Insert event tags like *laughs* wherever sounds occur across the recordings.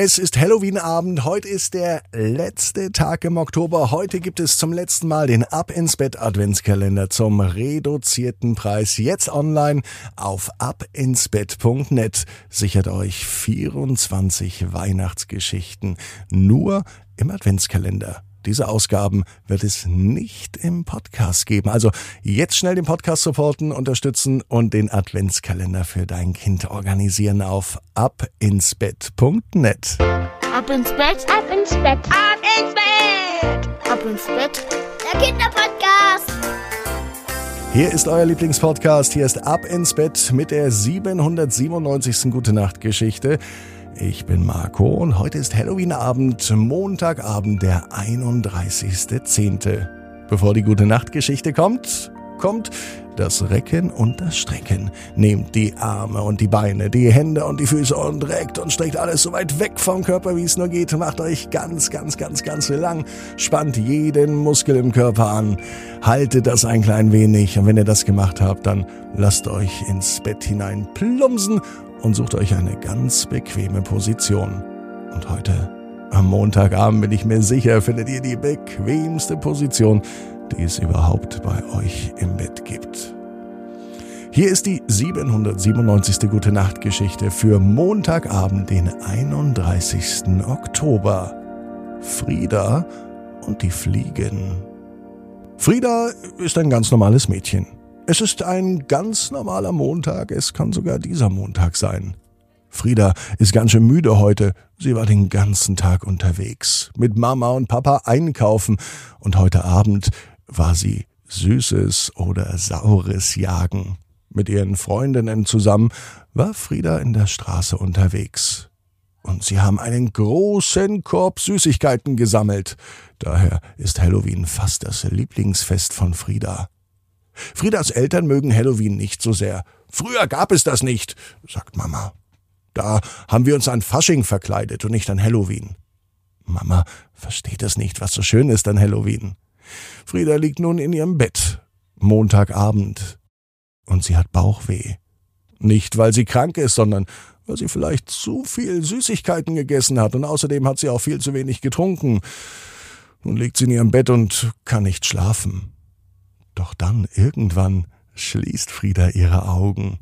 Es ist Halloween-Abend. Heute ist der letzte Tag im Oktober. Heute gibt es zum letzten Mal den Ab ins Bett Adventskalender zum reduzierten Preis. Jetzt online auf abinsbett.net. Sichert euch 24 Weihnachtsgeschichten nur im Adventskalender. Diese Ausgaben wird es nicht im Podcast geben. Also jetzt schnell den Podcast supporten, unterstützen und den Adventskalender für dein Kind organisieren auf abinsbett.net. Ab ins Bett, ab ins Bett, ab ins Bett, ab ins Bett. Der Kinderpodcast. Hier ist euer Lieblingspodcast. Hier ist Ab ins Bett mit der 797. Gute Nacht Geschichte. Ich bin Marco und heute ist Halloween-Abend, Montagabend, der 31.10. Bevor die gute Nachtgeschichte kommt, kommt das Recken und das Strecken. Nehmt die Arme und die Beine, die Hände und die Füße und reckt und streckt alles so weit weg vom Körper, wie es nur geht. Macht euch ganz, ganz, ganz, ganz lang. Spannt jeden Muskel im Körper an. Haltet das ein klein wenig. Und wenn ihr das gemacht habt, dann lasst euch ins Bett hinein plumpsen und sucht euch eine ganz bequeme Position. Und heute, am Montagabend, bin ich mir sicher, findet ihr die bequemste Position, die es überhaupt bei euch im Bett gibt. Hier ist die 797. Gute Nacht Geschichte für Montagabend, den 31. Oktober. Frieda und die Fliegen. Frieda ist ein ganz normales Mädchen. Es ist ein ganz normaler Montag, es kann sogar dieser Montag sein. Frieda ist ganz schön müde heute. Sie war den ganzen Tag unterwegs, mit Mama und Papa einkaufen und heute Abend war sie Süßes oder Saures jagen. Mit ihren Freundinnen zusammen war Frieda in der Straße unterwegs. Und sie haben einen großen Korb Süßigkeiten gesammelt. Daher ist Halloween fast das Lieblingsfest von Frieda. Friedas Eltern mögen Halloween nicht so sehr. Früher gab es das nicht, sagt Mama. Da haben wir uns an Fasching verkleidet und nicht an Halloween. Mama versteht es nicht, was so schön ist an Halloween. Frieda liegt nun in ihrem Bett, Montagabend, und sie hat Bauchweh. Nicht, weil sie krank ist, sondern weil sie vielleicht zu viel Süßigkeiten gegessen hat und außerdem hat sie auch viel zu wenig getrunken. Nun liegt sie in ihrem Bett und kann nicht schlafen. Doch dann irgendwann schließt Frieda ihre Augen.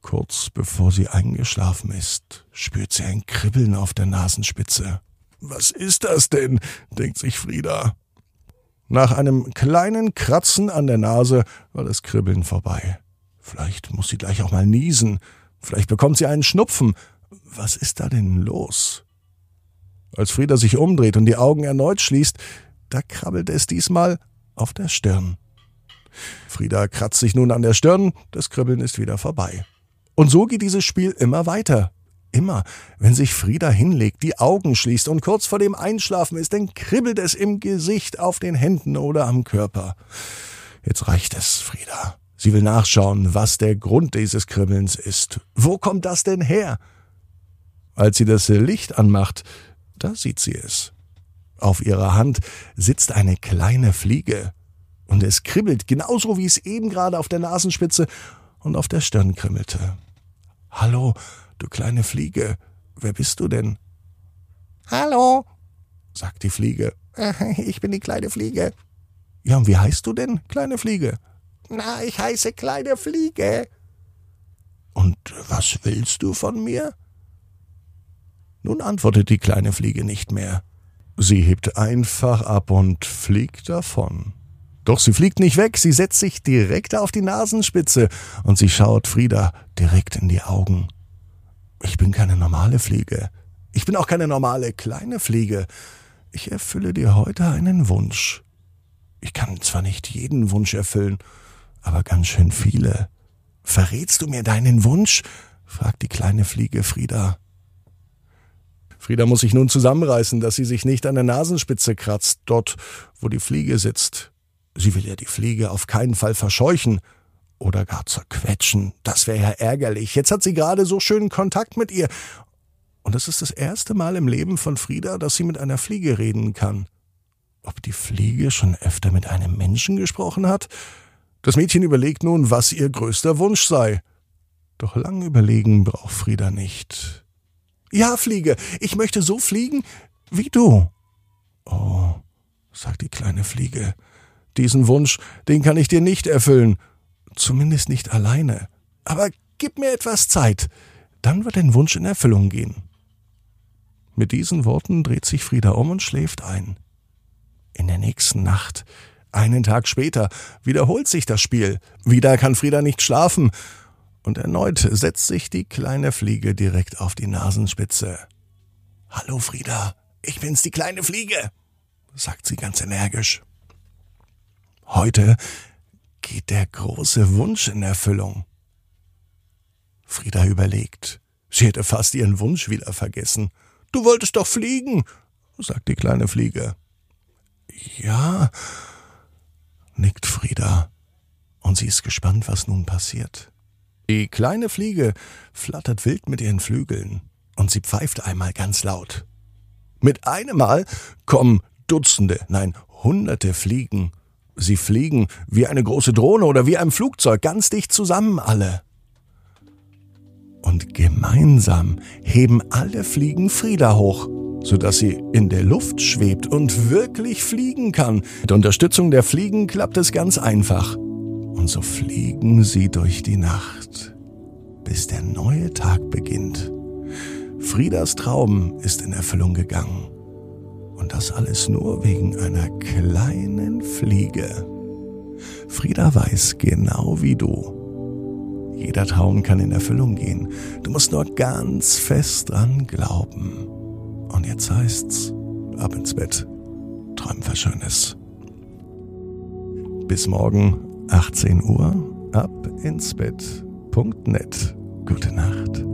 Kurz bevor sie eingeschlafen ist, spürt sie ein Kribbeln auf der Nasenspitze. Was ist das denn? denkt sich Frieda. Nach einem kleinen Kratzen an der Nase war das Kribbeln vorbei. Vielleicht muss sie gleich auch mal niesen. Vielleicht bekommt sie einen Schnupfen. Was ist da denn los? Als Frieda sich umdreht und die Augen erneut schließt, da krabbelt es diesmal auf der Stirn. Frieda kratzt sich nun an der Stirn, das Kribbeln ist wieder vorbei. Und so geht dieses Spiel immer weiter. Immer, wenn sich Frieda hinlegt, die Augen schließt und kurz vor dem Einschlafen ist, dann kribbelt es im Gesicht, auf den Händen oder am Körper. Jetzt reicht es, Frieda. Sie will nachschauen, was der Grund dieses Kribbelns ist. Wo kommt das denn her? Als sie das Licht anmacht, da sieht sie es. Auf ihrer Hand sitzt eine kleine Fliege. Und es kribbelt, genauso wie es eben gerade auf der Nasenspitze und auf der Stirn kribbelte. Hallo, du kleine Fliege, wer bist du denn? Hallo, sagt die Fliege. *laughs* Ich bin die kleine Fliege. Ja, und wie heißt du denn, kleine Fliege? Na, ich heiße kleine Fliege. Und was willst du von mir? Nun antwortet die kleine Fliege nicht mehr. Sie hebt einfach ab und fliegt davon. Doch sie fliegt nicht weg, sie setzt sich direkt auf die Nasenspitze und sie schaut Frieda direkt in die Augen. Ich bin keine normale Fliege. Ich bin auch keine normale kleine Fliege. Ich erfülle dir heute einen Wunsch. Ich kann zwar nicht jeden Wunsch erfüllen, aber ganz schön viele. Verrätst du mir deinen Wunsch? fragt die kleine Fliege Frieda. Frieda muss sich nun zusammenreißen, dass sie sich nicht an der Nasenspitze kratzt, dort, wo die Fliege sitzt. Sie will ja die Fliege auf keinen Fall verscheuchen oder gar zerquetschen. Das wäre ja ärgerlich. Jetzt hat sie gerade so schönen Kontakt mit ihr. Und es ist das erste Mal im Leben von Frieda, dass sie mit einer Fliege reden kann. Ob die Fliege schon öfter mit einem Menschen gesprochen hat? Das Mädchen überlegt nun, was ihr größter Wunsch sei. Doch lang überlegen braucht Frieda nicht. Ja, Fliege, ich möchte so fliegen wie du. Oh, sagt die kleine Fliege, diesen Wunsch, den kann ich dir nicht erfüllen, zumindest nicht alleine. Aber gib mir etwas Zeit, dann wird dein Wunsch in Erfüllung gehen. Mit diesen Worten dreht sich Frieda um und schläft ein. In der nächsten Nacht, einen Tag später, wiederholt sich das Spiel. Wieder kann Frieda nicht schlafen. Und erneut setzt sich die kleine Fliege direkt auf die Nasenspitze. Hallo Frieda, ich bin's, die kleine Fliege, sagt sie ganz energisch. Heute geht der große Wunsch in Erfüllung. Frieda überlegt. Sie hätte fast ihren Wunsch wieder vergessen. Du wolltest doch fliegen, sagt die kleine Fliege. Ja, nickt Frieda, und sie ist gespannt, was nun passiert. Die kleine Fliege flattert wild mit ihren Flügeln, und sie pfeift einmal ganz laut. Mit einem Mal kommen Dutzende, nein, Hunderte Fliegen. Sie fliegen wie eine große Drohne oder wie ein Flugzeug, ganz dicht zusammen alle. Und gemeinsam heben alle Fliegen Frieda hoch, sodass sie in der Luft schwebt und wirklich fliegen kann. Mit Unterstützung der Fliegen klappt es ganz einfach. Und so fliegen sie durch die Nacht, bis der neue Tag beginnt. Friedas Traum ist in Erfüllung gegangen. Und das alles nur wegen einer kleinen Fliege. Frieda weiß genau wie du, jeder Traum kann in Erfüllung gehen. Du musst nur ganz fest dran glauben. Und jetzt heißt's, ab ins Bett. Träum was Schönes. Bis morgen, 18 Uhr, ab ins Bett.net. Gute Nacht.